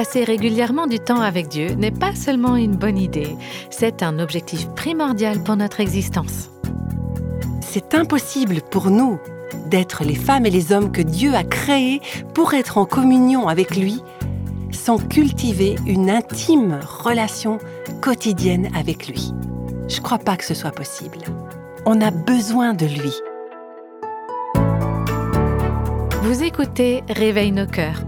passer régulièrement du temps avec Dieu n'est pas seulement une bonne idée, c'est un objectif primordial pour notre existence. C'est impossible pour nous d'être les femmes et les hommes que Dieu a créés pour être en communion avec lui sans cultiver une intime relation quotidienne avec lui. Je ne crois pas que ce soit possible. On a besoin de lui. Vous écoutez Réveille nos cœurs.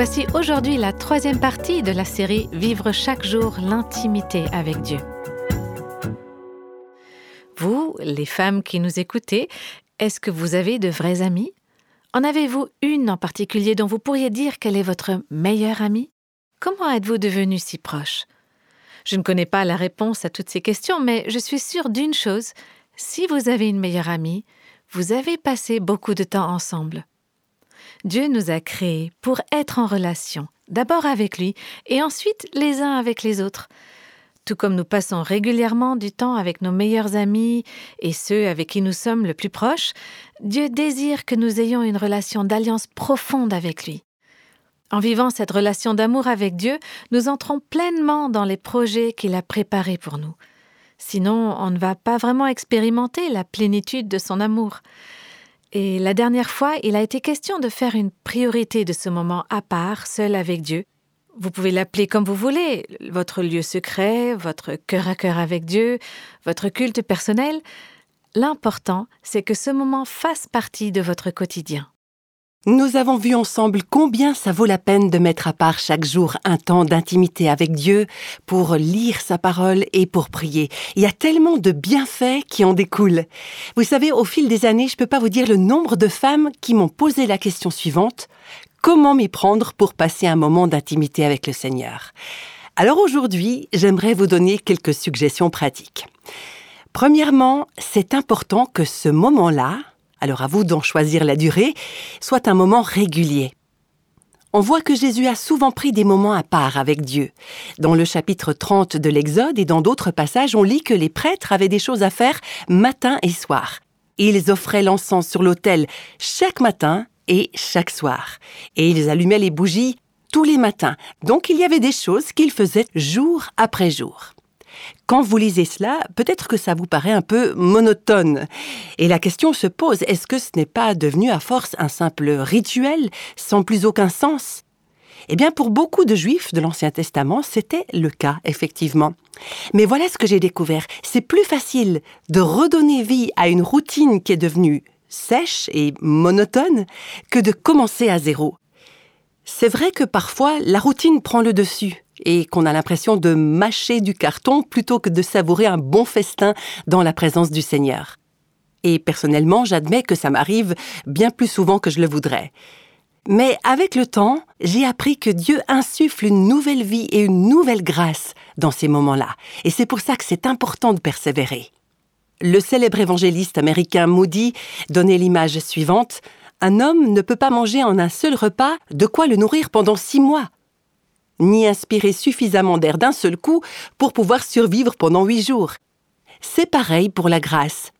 Voici aujourd'hui la troisième partie de la série Vivre chaque jour l'intimité avec Dieu. Vous, les femmes qui nous écoutez, est-ce que vous avez de vrais amis? En avez-vous une en particulier dont vous pourriez dire qu'elle est votre meilleure amie? Comment êtes-vous devenus si proches Je ne connais pas la réponse à toutes ces questions, mais je suis sûre d'une chose, si vous avez une meilleure amie, vous avez passé beaucoup de temps ensemble. Dieu nous a créés pour être en relation, d'abord avec lui et ensuite les uns avec les autres. Tout comme nous passons régulièrement du temps avec nos meilleurs amis et ceux avec qui nous sommes le plus proches, Dieu désire que nous ayons une relation d'alliance profonde avec lui. En vivant cette relation d'amour avec Dieu, nous entrons pleinement dans les projets qu'il a préparés pour nous. Sinon, on ne va pas vraiment expérimenter la plénitude de son amour. Et la dernière fois, il a été question de faire une priorité de ce moment à part, seul avec Dieu, vous pouvez l'appeler comme vous voulez, votre lieu secret, votre cœur à cœur avec Dieu, votre culte personnel. L'important, c'est que ce moment fasse partie de votre quotidien. Nous avons vu ensemble combien ça vaut la peine de mettre à part chaque jour un temps d'intimité avec Dieu pour lire sa parole et pour prier. Il y a tellement de bienfaits qui en découlent. Vous savez, au fil des années, je ne peux pas vous dire le nombre de femmes qui m'ont posé la question suivante comment m'y prendre pour passer un moment d'intimité avec le Seigneur? Alors aujourd'hui, j'aimerais vous donner quelques suggestions pratiques. Premièrement, c'est important que ce moment-là, alors à vous d'en choisir la durée, soit un moment régulier. On voit que Jésus a souvent pris des moments à part avec Dieu. Dans le chapitre 30 de l'Exode et dans d'autres passages, on lit que les prêtres avaient des choses à faire matin et soir. Ils offraient l'encens sur l'autel chaque matin et chaque soir. Et ils allumaient les bougies tous les matins. Donc il y avait des choses qu'ils faisaient jour après jour. Quand vous lisez cela, peut-être que ça vous paraît un peu monotone. Et la question se pose, est-ce que ce n'est pas devenu à force un simple rituel sans plus aucun sens? Eh bien, pour beaucoup de juifs de l'Ancien Testament, c'était le cas, effectivement. Mais voilà ce que j'ai découvert. C'est plus facile de redonner vie à une routine qui est devenue sèche et monotone que de commencer à zéro. C'est vrai que parfois la routine prend le dessus et qu'on a l'impression de mâcher du carton plutôt que de savourer un bon festin dans la présence du Seigneur. Et personnellement, j'admets que ça m'arrive bien plus souvent que je le voudrais. Mais avec le temps, j'ai appris que Dieu insuffle une nouvelle vie et une nouvelle grâce dans ces moments-là. Et c'est pour ça que c'est important de persévérer. Le célèbre évangéliste américain Moody donnait l'image suivante. Un homme ne peut pas manger en un seul repas de quoi le nourrir pendant six mois, ni inspirer suffisamment d'air d'un seul coup pour pouvoir survivre pendant huit jours. C'est pareil pour la grâce.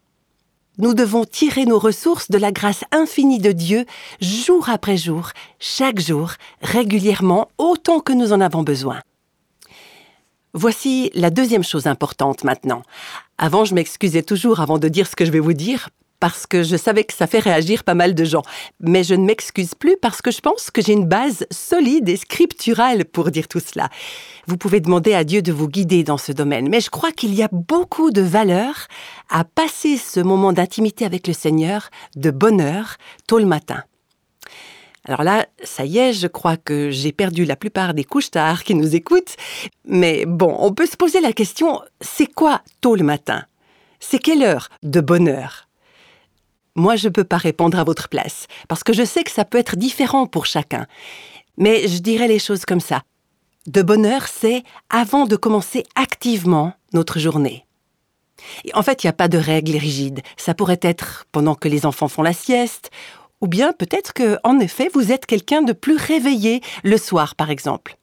Nous devons tirer nos ressources de la grâce infinie de Dieu jour après jour, chaque jour, régulièrement, autant que nous en avons besoin. Voici la deuxième chose importante maintenant. Avant, je m'excusais toujours avant de dire ce que je vais vous dire, parce que je savais que ça fait réagir pas mal de gens. Mais je ne m'excuse plus parce que je pense que j'ai une base solide et scripturale pour dire tout cela. Vous pouvez demander à Dieu de vous guider dans ce domaine, mais je crois qu'il y a beaucoup de valeur à passer ce moment d'intimité avec le Seigneur de bonheur tôt le matin. Alors là, ça y est, je crois que j'ai perdu la plupart des couches tard qui nous écoutent. Mais bon, on peut se poser la question, c'est quoi tôt le matin? C'est quelle heure de bonne heure? Moi, je ne peux pas répondre à votre place, parce que je sais que ça peut être différent pour chacun. Mais je dirais les choses comme ça. De bonne heure, c'est avant de commencer activement notre journée. en fait, il n'y a pas de règle rigide. Ça pourrait être pendant que les enfants font la sieste, ou bien peut-être que, en effet, vous êtes quelqu'un de plus réveillé le soir, par exemple.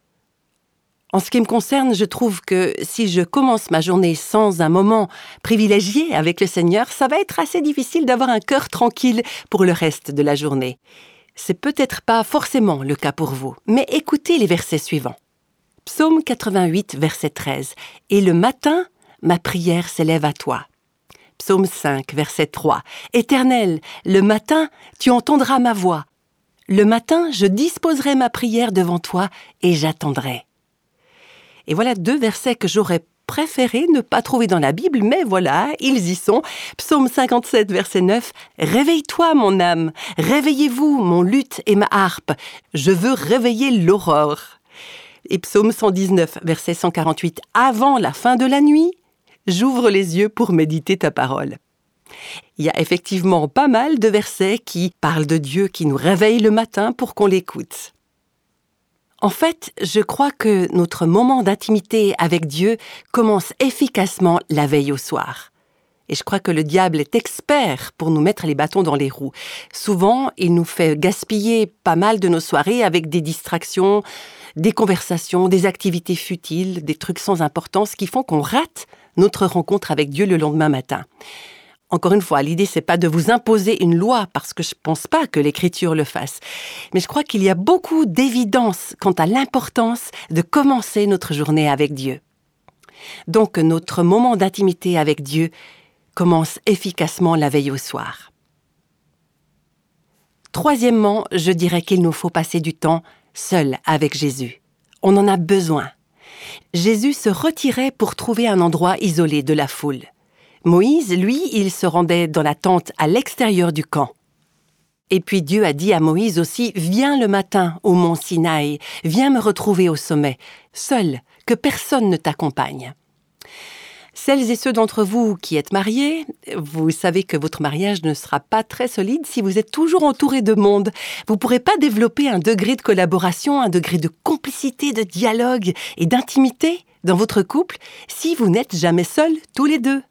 En ce qui me concerne, je trouve que si je commence ma journée sans un moment privilégié avec le Seigneur, ça va être assez difficile d'avoir un cœur tranquille pour le reste de la journée. C'est peut-être pas forcément le cas pour vous, mais écoutez les versets suivants. Psaume 88, verset 13. Et le matin, ma prière s'élève à toi. Psaume 5, verset 3. Éternel, le matin, tu entendras ma voix. Le matin, je disposerai ma prière devant toi et j'attendrai. Et voilà deux versets que j'aurais préféré ne pas trouver dans la Bible, mais voilà, ils y sont. Psaume 57, verset 9. Réveille-toi, mon âme. Réveillez-vous, mon luth et ma harpe. Je veux réveiller l'aurore. Et psaume 119, verset 148. Avant la fin de la nuit, j'ouvre les yeux pour méditer ta parole. Il y a effectivement pas mal de versets qui parlent de Dieu qui nous réveille le matin pour qu'on l'écoute. En fait, je crois que notre moment d'intimité avec Dieu commence efficacement la veille au soir. Et je crois que le diable est expert pour nous mettre les bâtons dans les roues. Souvent, il nous fait gaspiller pas mal de nos soirées avec des distractions, des conversations, des activités futiles, des trucs sans importance qui font qu'on rate notre rencontre avec Dieu le lendemain matin. Encore une fois, l'idée c'est pas de vous imposer une loi parce que je pense pas que l'écriture le fasse. Mais je crois qu'il y a beaucoup d'évidence quant à l'importance de commencer notre journée avec Dieu. Donc notre moment d'intimité avec Dieu commence efficacement la veille au soir. Troisièmement, je dirais qu'il nous faut passer du temps seul avec Jésus. On en a besoin. Jésus se retirait pour trouver un endroit isolé de la foule. Moïse, lui, il se rendait dans la tente à l'extérieur du camp. Et puis Dieu a dit à Moïse aussi, Viens le matin au mont Sinaï, viens me retrouver au sommet, seul, que personne ne t'accompagne. Celles et ceux d'entre vous qui êtes mariés, vous savez que votre mariage ne sera pas très solide si vous êtes toujours entouré de monde. Vous ne pourrez pas développer un degré de collaboration, un degré de complicité, de dialogue et d'intimité dans votre couple si vous n'êtes jamais seuls tous les deux.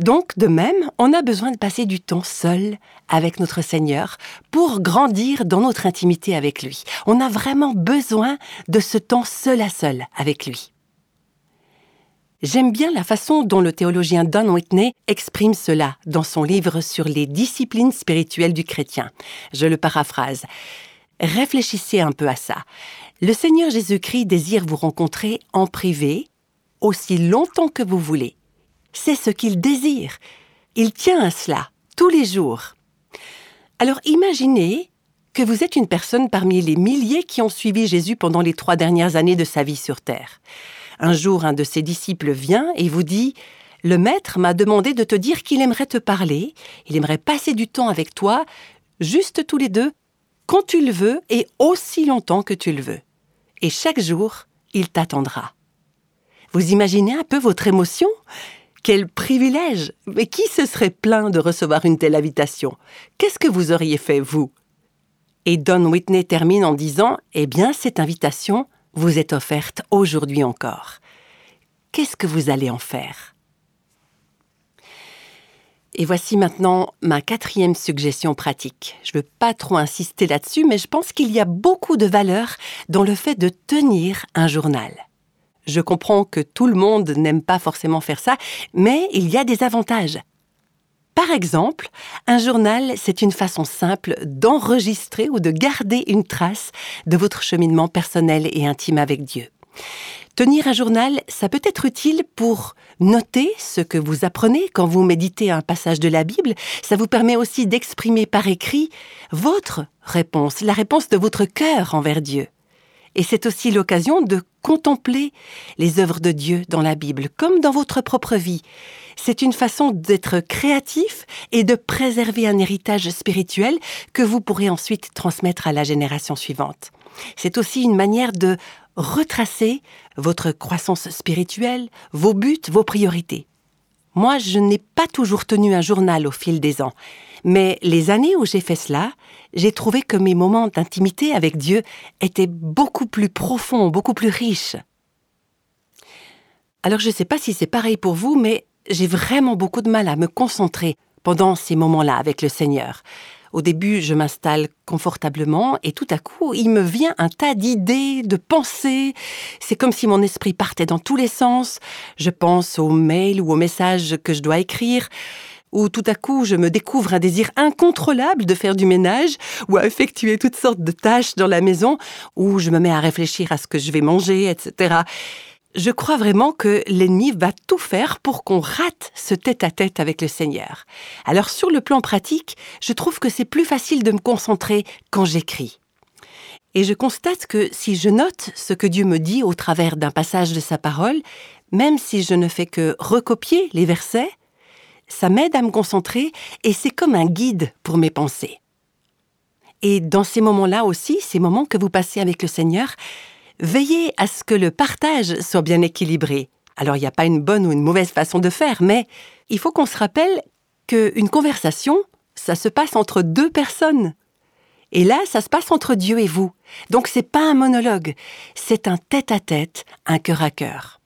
Donc, de même, on a besoin de passer du temps seul avec notre Seigneur pour grandir dans notre intimité avec lui. On a vraiment besoin de ce temps seul à seul avec lui. J'aime bien la façon dont le théologien Don Whitney exprime cela dans son livre sur les disciplines spirituelles du chrétien. Je le paraphrase. Réfléchissez un peu à ça. Le Seigneur Jésus-Christ désire vous rencontrer en privé aussi longtemps que vous voulez c'est ce qu'il désire. Il tient à cela, tous les jours. Alors imaginez que vous êtes une personne parmi les milliers qui ont suivi Jésus pendant les trois dernières années de sa vie sur Terre. Un jour, un de ses disciples vient et vous dit Le Maître m'a demandé de te dire qu'il aimerait te parler, il aimerait passer du temps avec toi, juste tous les deux, quand tu le veux et aussi longtemps que tu le veux. Et chaque jour, il t'attendra. Vous imaginez un peu votre émotion? Quel privilège Mais qui se serait plaint de recevoir une telle invitation? Qu'est-ce que vous auriez fait, vous? Et Don Whitney termine en disant Eh bien, cette invitation vous est offerte aujourd'hui encore. Qu'est-ce que vous allez en faire? Et voici maintenant ma quatrième suggestion pratique. Je ne veux pas trop insister là-dessus, mais je pense qu'il y a beaucoup de valeur dans le fait de tenir un journal. Je comprends que tout le monde n'aime pas forcément faire ça, mais il y a des avantages. Par exemple, un journal, c'est une façon simple d'enregistrer ou de garder une trace de votre cheminement personnel et intime avec Dieu. Tenir un journal, ça peut être utile pour noter ce que vous apprenez quand vous méditez un passage de la Bible. Ça vous permet aussi d'exprimer par écrit votre réponse, la réponse de votre cœur envers Dieu. Et c'est aussi l'occasion de contempler les œuvres de Dieu dans la Bible, comme dans votre propre vie. C'est une façon d'être créatif et de préserver un héritage spirituel que vous pourrez ensuite transmettre à la génération suivante. C'est aussi une manière de retracer votre croissance spirituelle, vos buts, vos priorités. Moi, je n'ai pas toujours tenu un journal au fil des ans, mais les années où j'ai fait cela, j'ai trouvé que mes moments d'intimité avec Dieu étaient beaucoup plus profonds, beaucoup plus riches. Alors je ne sais pas si c'est pareil pour vous, mais j'ai vraiment beaucoup de mal à me concentrer pendant ces moments-là avec le Seigneur. Au début, je m'installe confortablement et tout à coup, il me vient un tas d'idées, de pensées. C'est comme si mon esprit partait dans tous les sens. Je pense aux mails ou aux messages que je dois écrire ou tout à coup je me découvre un désir incontrôlable de faire du ménage ou à effectuer toutes sortes de tâches dans la maison, ou je me mets à réfléchir à ce que je vais manger, etc je crois vraiment que l'ennemi va tout faire pour qu'on rate ce tête-à-tête avec le Seigneur. Alors sur le plan pratique, je trouve que c'est plus facile de me concentrer quand j'écris. Et je constate que si je note ce que Dieu me dit au travers d'un passage de sa parole, même si je ne fais que recopier les versets, ça m'aide à me concentrer et c'est comme un guide pour mes pensées. Et dans ces moments-là aussi, ces moments que vous passez avec le Seigneur, Veillez à ce que le partage soit bien équilibré. Alors il n'y a pas une bonne ou une mauvaise façon de faire, mais il faut qu'on se rappelle qu'une conversation, ça se passe entre deux personnes. Et là, ça se passe entre Dieu et vous. Donc c'est pas un monologue, c'est un tête-à-tête, un cœur à cœur.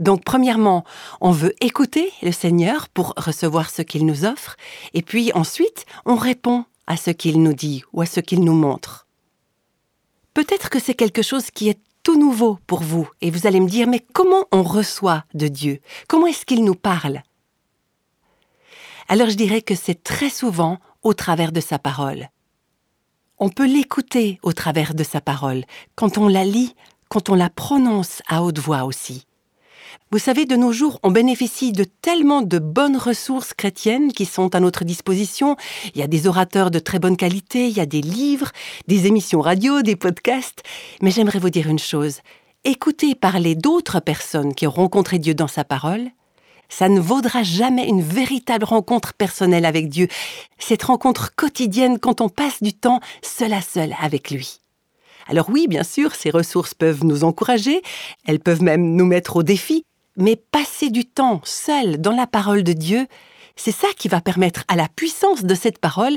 Donc premièrement, on veut écouter le Seigneur pour recevoir ce qu'il nous offre, et puis ensuite, on répond à ce qu'il nous dit ou à ce qu'il nous montre. Peut-être que c'est quelque chose qui est tout nouveau pour vous. Et vous allez me dire, mais comment on reçoit de Dieu? Comment est-ce qu'il nous parle? Alors je dirais que c'est très souvent au travers de sa parole. On peut l'écouter au travers de sa parole, quand on la lit, quand on la prononce à haute voix aussi. Vous savez, de nos jours, on bénéficie de tellement de bonnes ressources chrétiennes qui sont à notre disposition. Il y a des orateurs de très bonne qualité, il y a des livres, des émissions radio, des podcasts. Mais j'aimerais vous dire une chose. Écoutez parler d'autres personnes qui ont rencontré Dieu dans sa parole. Ça ne vaudra jamais une véritable rencontre personnelle avec Dieu. Cette rencontre quotidienne quand on passe du temps seul à seul avec lui. Alors oui, bien sûr, ces ressources peuvent nous encourager, elles peuvent même nous mettre au défi, mais passer du temps seul dans la parole de Dieu, c'est ça qui va permettre à la puissance de cette parole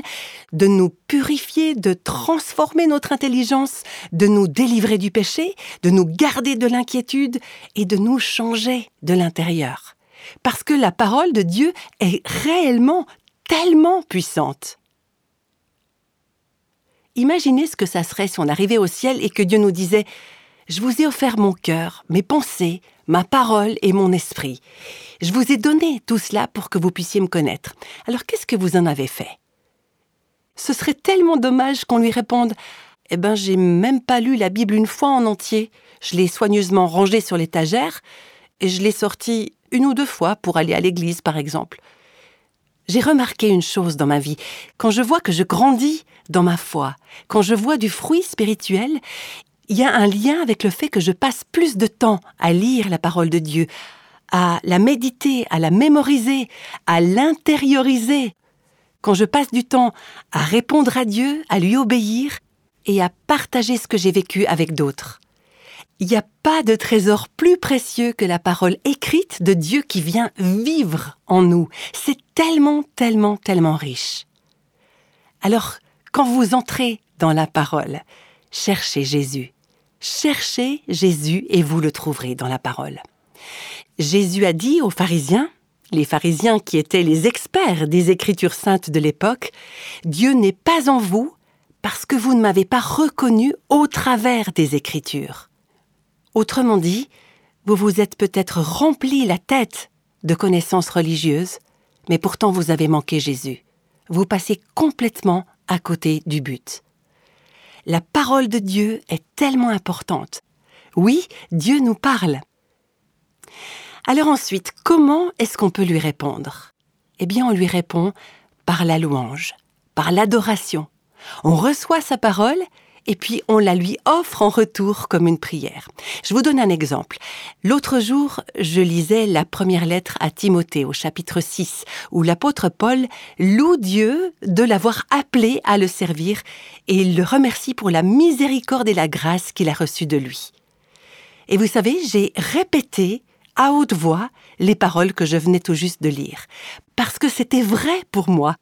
de nous purifier, de transformer notre intelligence, de nous délivrer du péché, de nous garder de l'inquiétude et de nous changer de l'intérieur. Parce que la parole de Dieu est réellement tellement puissante. Imaginez ce que ça serait si on arrivait au ciel et que Dieu nous disait je vous ai offert mon cœur, mes pensées, ma parole et mon esprit. Je vous ai donné tout cela pour que vous puissiez me connaître. Alors qu'est-ce que vous en avez fait? Ce serait tellement dommage qu'on lui réponde Eh ben, j'ai même pas lu la Bible une fois en entier. Je l'ai soigneusement rangée sur l'étagère et je l'ai sortie une ou deux fois pour aller à l'église, par exemple. J'ai remarqué une chose dans ma vie. Quand je vois que je grandis dans ma foi, quand je vois du fruit spirituel, il y a un lien avec le fait que je passe plus de temps à lire la parole de Dieu, à la méditer, à la mémoriser, à l'intérioriser. Quand je passe du temps à répondre à Dieu, à lui obéir et à partager ce que j'ai vécu avec d'autres. Il n'y a pas de trésor plus précieux que la parole écrite de Dieu qui vient vivre en nous. C'est tellement, tellement, tellement riche. Alors, quand vous entrez dans la parole, cherchez Jésus. Cherchez Jésus et vous le trouverez dans la parole. Jésus a dit aux pharisiens, les pharisiens qui étaient les experts des Écritures saintes de l'époque, Dieu n'est pas en vous parce que vous ne m'avez pas reconnu au travers des Écritures. Autrement dit, vous vous êtes peut-être rempli la tête de connaissances religieuses, mais pourtant vous avez manqué Jésus. Vous passez complètement à côté du but la parole de Dieu est tellement importante. Oui, Dieu nous parle. Alors ensuite, comment est-ce qu'on peut lui répondre? Eh bien, on lui répond par la louange, par l'adoration. On reçoit sa parole et puis on la lui offre en retour comme une prière. Je vous donne un exemple. L'autre jour, je lisais la première lettre à Timothée au chapitre 6, où l'apôtre Paul loue Dieu de l'avoir appelé à le servir et il le remercie pour la miséricorde et la grâce qu'il a reçue de lui. Et vous savez, j'ai répété à haute voix les paroles que je venais tout juste de lire, parce que c'était vrai pour moi.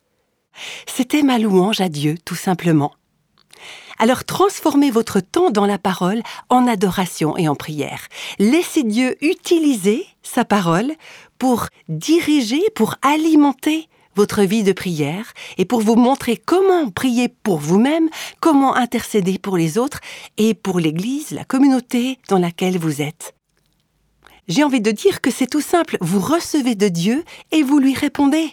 C'était ma louange à Dieu, tout simplement. Alors transformez votre temps dans la parole en adoration et en prière. Laissez Dieu utiliser sa parole pour diriger, pour alimenter votre vie de prière et pour vous montrer comment prier pour vous-même, comment intercéder pour les autres et pour l'Église, la communauté dans laquelle vous êtes. J'ai envie de dire que c'est tout simple, vous recevez de Dieu et vous lui répondez.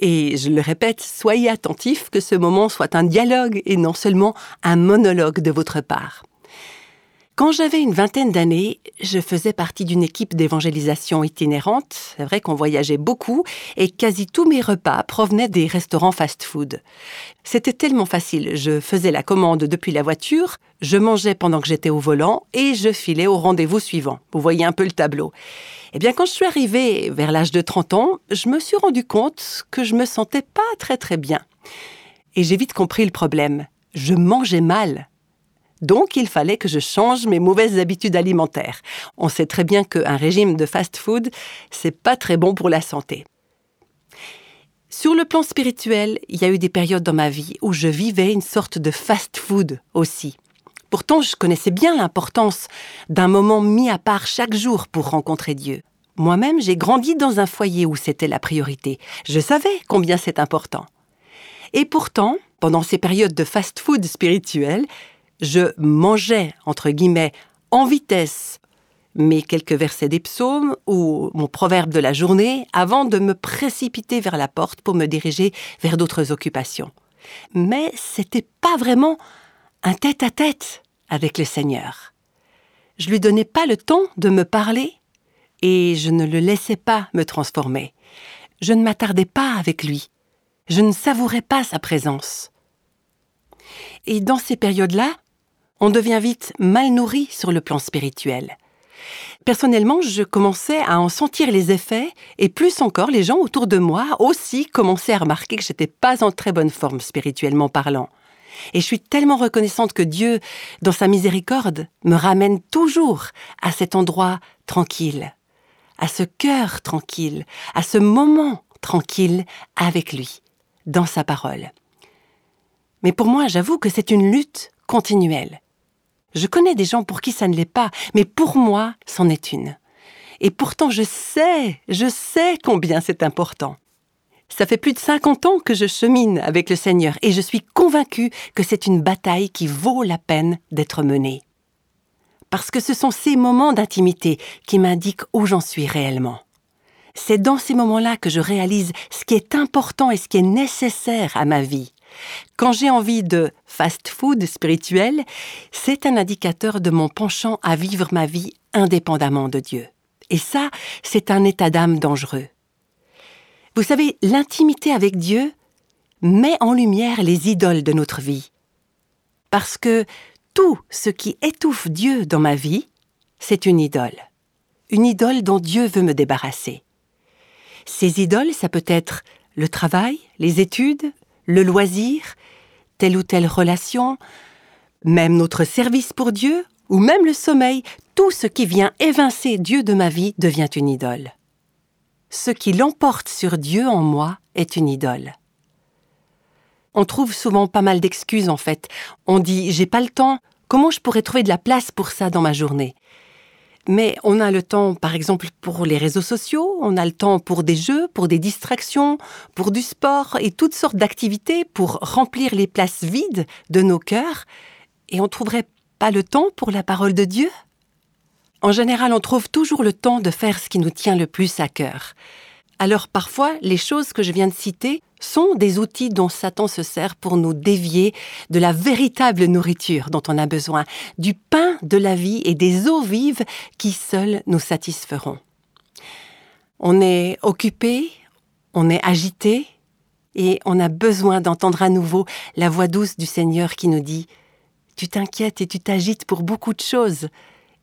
Et je le répète, soyez attentifs que ce moment soit un dialogue et non seulement un monologue de votre part. Quand j'avais une vingtaine d'années, je faisais partie d'une équipe d'évangélisation itinérante. C'est vrai qu'on voyageait beaucoup et quasi tous mes repas provenaient des restaurants fast-food. C'était tellement facile. Je faisais la commande depuis la voiture, je mangeais pendant que j'étais au volant et je filais au rendez-vous suivant. Vous voyez un peu le tableau. Eh bien, quand je suis arrivée vers l'âge de 30 ans, je me suis rendu compte que je me sentais pas très très bien. Et j'ai vite compris le problème. Je mangeais mal. Donc il fallait que je change mes mauvaises habitudes alimentaires. On sait très bien qu'un régime de fast-food, c'est pas très bon pour la santé. Sur le plan spirituel, il y a eu des périodes dans ma vie où je vivais une sorte de fast-food aussi. Pourtant, je connaissais bien l'importance d'un moment mis à part chaque jour pour rencontrer Dieu. Moi-même, j'ai grandi dans un foyer où c'était la priorité. Je savais combien c'est important. Et pourtant, pendant ces périodes de fast-food spirituel, je mangeais, entre guillemets, en vitesse mes quelques versets des psaumes ou mon proverbe de la journée avant de me précipiter vers la porte pour me diriger vers d'autres occupations. Mais c'était pas vraiment un tête-à-tête avec le Seigneur. Je lui donnais pas le temps de me parler et je ne le laissais pas me transformer. Je ne m'attardais pas avec lui. Je ne savourais pas sa présence. Et dans ces périodes-là, on devient vite mal nourri sur le plan spirituel. Personnellement, je commençais à en sentir les effets, et plus encore, les gens autour de moi aussi commençaient à remarquer que j'étais pas en très bonne forme spirituellement parlant. Et je suis tellement reconnaissante que Dieu, dans sa miséricorde, me ramène toujours à cet endroit tranquille, à ce cœur tranquille, à ce moment tranquille avec lui, dans sa parole. Mais pour moi, j'avoue que c'est une lutte continuelle. Je connais des gens pour qui ça ne l'est pas, mais pour moi, c'en est une. Et pourtant, je sais, je sais combien c'est important. Ça fait plus de 50 ans que je chemine avec le Seigneur et je suis convaincue que c'est une bataille qui vaut la peine d'être menée. Parce que ce sont ces moments d'intimité qui m'indiquent où j'en suis réellement. C'est dans ces moments-là que je réalise ce qui est important et ce qui est nécessaire à ma vie. Quand j'ai envie de fast-food spirituel, c'est un indicateur de mon penchant à vivre ma vie indépendamment de Dieu. Et ça, c'est un état d'âme dangereux. Vous savez, l'intimité avec Dieu met en lumière les idoles de notre vie. Parce que tout ce qui étouffe Dieu dans ma vie, c'est une idole. Une idole dont Dieu veut me débarrasser. Ces idoles, ça peut être le travail, les études, le loisir, telle ou telle relation, même notre service pour Dieu, ou même le sommeil, tout ce qui vient évincer Dieu de ma vie devient une idole. Ce qui l'emporte sur Dieu en moi est une idole. On trouve souvent pas mal d'excuses en fait. On dit j'ai pas le temps, comment je pourrais trouver de la place pour ça dans ma journée? Mais on a le temps, par exemple, pour les réseaux sociaux, on a le temps pour des jeux, pour des distractions, pour du sport et toutes sortes d'activités pour remplir les places vides de nos cœurs. Et on trouverait pas le temps pour la parole de Dieu? En général, on trouve toujours le temps de faire ce qui nous tient le plus à cœur. Alors parfois, les choses que je viens de citer sont des outils dont Satan se sert pour nous dévier de la véritable nourriture dont on a besoin, du pain de la vie et des eaux vives qui seules nous satisferont. On est occupé, on est agité, et on a besoin d'entendre à nouveau la voix douce du Seigneur qui nous dit ⁇ Tu t'inquiètes et tu t'agites pour beaucoup de choses,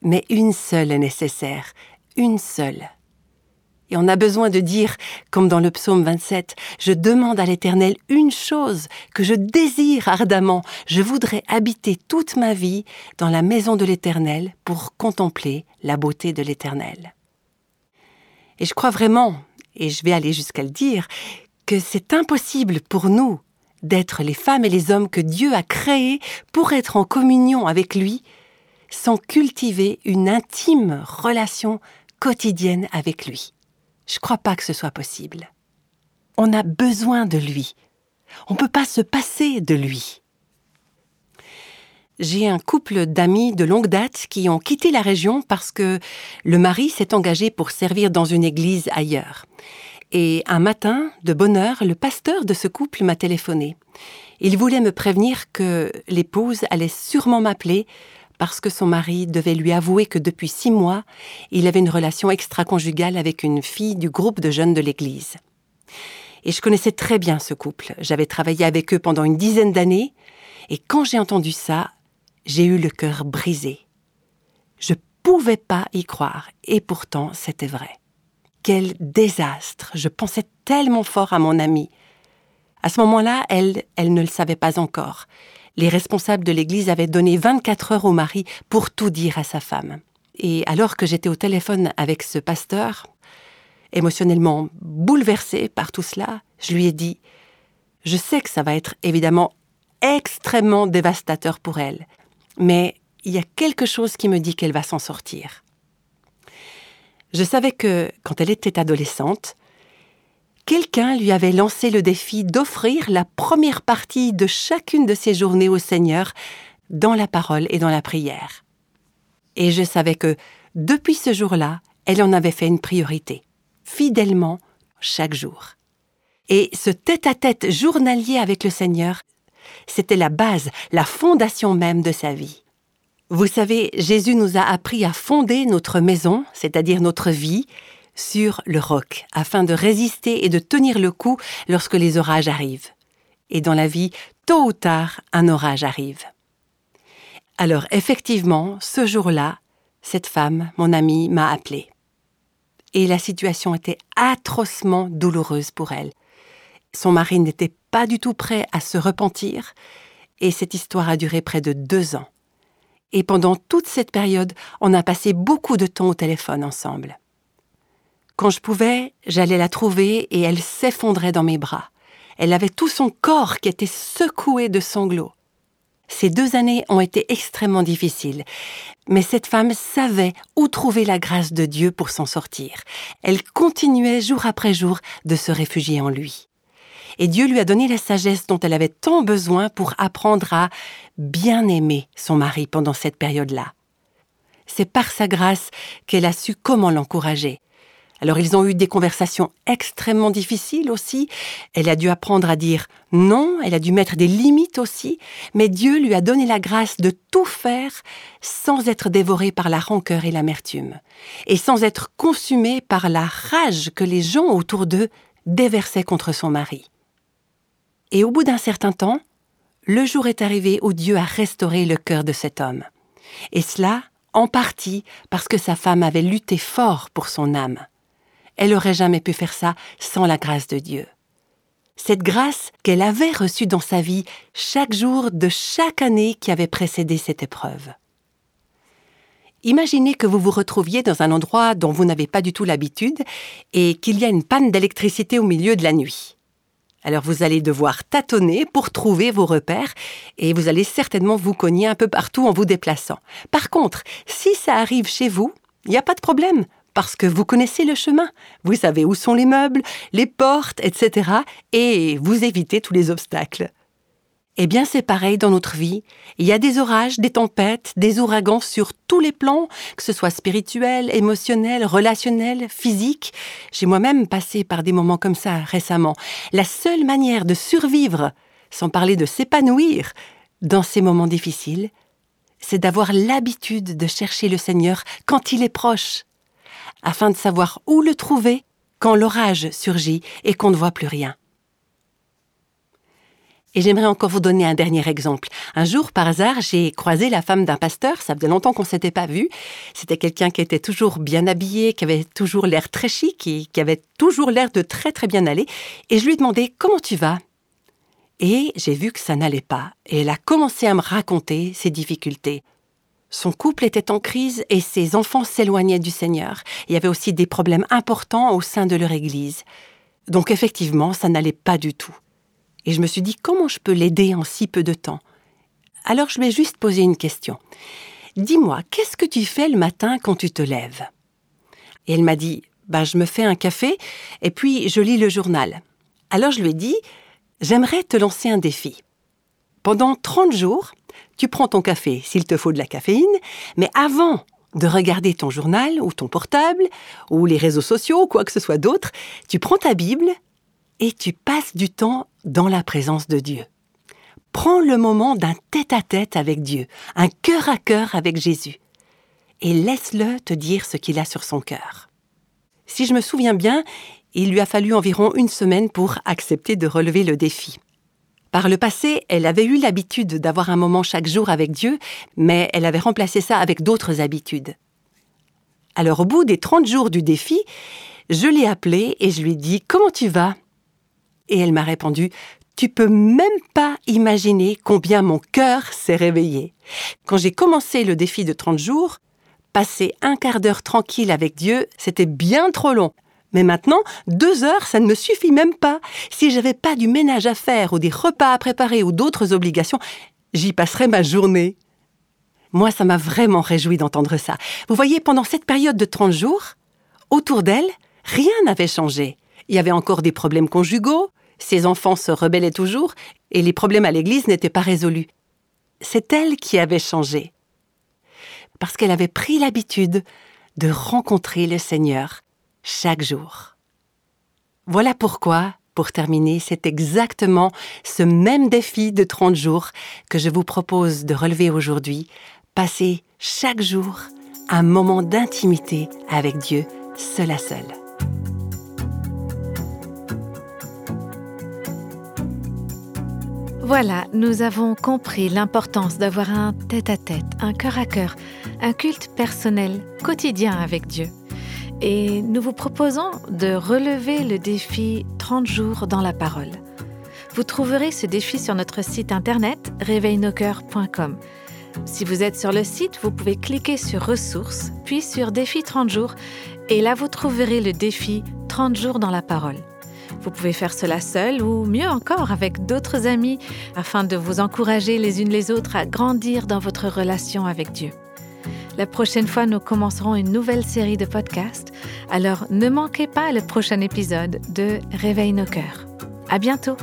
mais une seule est nécessaire, une seule. Et on a besoin de dire, comme dans le psaume 27, Je demande à l'Éternel une chose que je désire ardemment. Je voudrais habiter toute ma vie dans la maison de l'Éternel pour contempler la beauté de l'Éternel. Et je crois vraiment, et je vais aller jusqu'à le dire, que c'est impossible pour nous d'être les femmes et les hommes que Dieu a créés pour être en communion avec lui sans cultiver une intime relation quotidienne avec lui. Je crois pas que ce soit possible. On a besoin de lui. On ne peut pas se passer de lui. J'ai un couple d'amis de longue date qui ont quitté la région parce que le mari s'est engagé pour servir dans une église ailleurs. Et un matin, de bonne heure, le pasteur de ce couple m'a téléphoné. Il voulait me prévenir que l'épouse allait sûrement m'appeler parce que son mari devait lui avouer que depuis six mois, il avait une relation extra-conjugale avec une fille du groupe de jeunes de l'église. Et je connaissais très bien ce couple. J'avais travaillé avec eux pendant une dizaine d'années. Et quand j'ai entendu ça, j'ai eu le cœur brisé. Je pouvais pas y croire, et pourtant c'était vrai. Quel désastre Je pensais tellement fort à mon amie. À ce moment-là, elle, elle ne le savait pas encore. Les responsables de l'Église avaient donné 24 heures au mari pour tout dire à sa femme. Et alors que j'étais au téléphone avec ce pasteur, émotionnellement bouleversé par tout cela, je lui ai dit Je sais que ça va être évidemment extrêmement dévastateur pour elle, mais il y a quelque chose qui me dit qu'elle va s'en sortir. Je savais que, quand elle était adolescente, quelqu'un lui avait lancé le défi d'offrir la première partie de chacune de ses journées au Seigneur dans la parole et dans la prière. Et je savais que, depuis ce jour-là, elle en avait fait une priorité, fidèlement, chaque jour. Et ce tête-à-tête journalier avec le Seigneur c'était la base, la fondation même de sa vie. Vous savez, Jésus nous a appris à fonder notre maison, c'est-à-dire notre vie, sur le roc, afin de résister et de tenir le coup lorsque les orages arrivent. Et dans la vie, tôt ou tard, un orage arrive. Alors effectivement, ce jour-là, cette femme, mon amie, m'a appelé. Et la situation était atrocement douloureuse pour elle. Son mari n'était pas du tout prêt à se repentir, et cette histoire a duré près de deux ans. Et pendant toute cette période, on a passé beaucoup de temps au téléphone ensemble. Quand je pouvais, j'allais la trouver et elle s'effondrait dans mes bras. Elle avait tout son corps qui était secoué de sanglots. Ces deux années ont été extrêmement difficiles, mais cette femme savait où trouver la grâce de Dieu pour s'en sortir. Elle continuait jour après jour de se réfugier en lui et Dieu lui a donné la sagesse dont elle avait tant besoin pour apprendre à bien aimer son mari pendant cette période-là. C'est par sa grâce qu'elle a su comment l'encourager. Alors ils ont eu des conversations extrêmement difficiles aussi. Elle a dû apprendre à dire non, elle a dû mettre des limites aussi, mais Dieu lui a donné la grâce de tout faire sans être dévorée par la rancœur et l'amertume, et sans être consumée par la rage que les gens autour d'eux déversaient contre son mari. Et au bout d'un certain temps, le jour est arrivé où Dieu a restauré le cœur de cet homme. Et cela, en partie, parce que sa femme avait lutté fort pour son âme. Elle n'aurait jamais pu faire ça sans la grâce de Dieu. Cette grâce qu'elle avait reçue dans sa vie chaque jour de chaque année qui avait précédé cette épreuve. Imaginez que vous vous retrouviez dans un endroit dont vous n'avez pas du tout l'habitude et qu'il y a une panne d'électricité au milieu de la nuit. Alors vous allez devoir tâtonner pour trouver vos repères et vous allez certainement vous cogner un peu partout en vous déplaçant. Par contre, si ça arrive chez vous, il n'y a pas de problème parce que vous connaissez le chemin. Vous savez où sont les meubles, les portes, etc. et vous évitez tous les obstacles. Eh bien, c'est pareil dans notre vie. Il y a des orages, des tempêtes, des ouragans sur tous les plans, que ce soit spirituel, émotionnel, relationnel, physique. J'ai moi-même passé par des moments comme ça récemment. La seule manière de survivre, sans parler de s'épanouir, dans ces moments difficiles, c'est d'avoir l'habitude de chercher le Seigneur quand il est proche, afin de savoir où le trouver quand l'orage surgit et qu'on ne voit plus rien. Et j'aimerais encore vous donner un dernier exemple. Un jour, par hasard, j'ai croisé la femme d'un pasteur. Ça faisait longtemps qu'on ne s'était pas vu. C'était quelqu'un qui était toujours bien habillé, qui avait toujours l'air très chic et qui avait toujours l'air de très très bien aller. Et je lui ai demandé comment tu vas? Et j'ai vu que ça n'allait pas. Et elle a commencé à me raconter ses difficultés. Son couple était en crise et ses enfants s'éloignaient du Seigneur. Il y avait aussi des problèmes importants au sein de leur Église. Donc effectivement, ça n'allait pas du tout. Et je me suis dit, comment je peux l'aider en si peu de temps? Alors je lui ai juste posé une question. Dis-moi, qu'est-ce que tu fais le matin quand tu te lèves? Et elle m'a dit, bah, je me fais un café et puis je lis le journal. Alors je lui ai dit, j'aimerais te lancer un défi. Pendant 30 jours, tu prends ton café s'il te faut de la caféine, mais avant de regarder ton journal ou ton portable ou les réseaux sociaux ou quoi que ce soit d'autre, tu prends ta Bible et tu passes du temps dans la présence de Dieu. Prends le moment d'un tête-à-tête avec Dieu, un cœur à cœur avec Jésus, et laisse-le te dire ce qu'il a sur son cœur. Si je me souviens bien, il lui a fallu environ une semaine pour accepter de relever le défi. Par le passé, elle avait eu l'habitude d'avoir un moment chaque jour avec Dieu, mais elle avait remplacé ça avec d'autres habitudes. Alors au bout des 30 jours du défi, je l'ai appelée et je lui ai dit Comment tu vas? Et elle m'a répondu Tu peux même pas imaginer combien mon cœur s'est réveillé. Quand j'ai commencé le défi de 30 jours, passer un quart d'heure tranquille avec Dieu, c'était bien trop long. Mais maintenant, deux heures, ça ne me suffit même pas. Si j'avais pas du ménage à faire ou des repas à préparer ou d'autres obligations, j'y passerais ma journée. Moi, ça m'a vraiment réjoui d'entendre ça. Vous voyez, pendant cette période de 30 jours, autour d'elle, rien n'avait changé. Il y avait encore des problèmes conjugaux, ses enfants se rebellaient toujours, et les problèmes à l'église n'étaient pas résolus. C'est elle qui avait changé. Parce qu'elle avait pris l'habitude de rencontrer le Seigneur chaque jour. Voilà pourquoi, pour terminer, c'est exactement ce même défi de 30 jours que je vous propose de relever aujourd'hui. Passer chaque jour un moment d'intimité avec Dieu, seul à seul. Voilà, nous avons compris l'importance d'avoir un tête-à-tête, un cœur à cœur, un culte personnel quotidien avec Dieu et nous vous proposons de relever le défi 30 jours dans la parole. Vous trouverez ce défi sur notre site internet réveilnoscoeurs.com. Si vous êtes sur le site, vous pouvez cliquer sur ressources, puis sur défi 30 jours, et là vous trouverez le défi 30 jours dans la parole. Vous pouvez faire cela seul ou mieux encore avec d'autres amis afin de vous encourager les unes les autres à grandir dans votre relation avec Dieu. La prochaine fois, nous commencerons une nouvelle série de podcasts. Alors, ne manquez pas le prochain épisode de Réveille nos cœurs. À bientôt!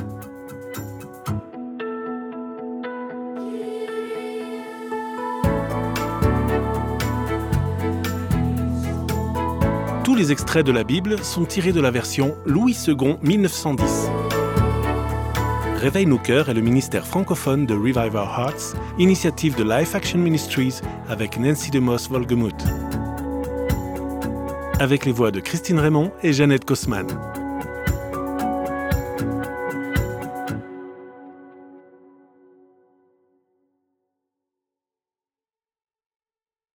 Tous les extraits de la Bible sont tirés de la version Louis II 1910. Réveille nos cœurs est le ministère francophone de Revive Our Hearts, initiative de Life Action Ministries avec Nancy DeMoss Volgemuth. Avec les voix de Christine Raymond et Jeannette Kosman.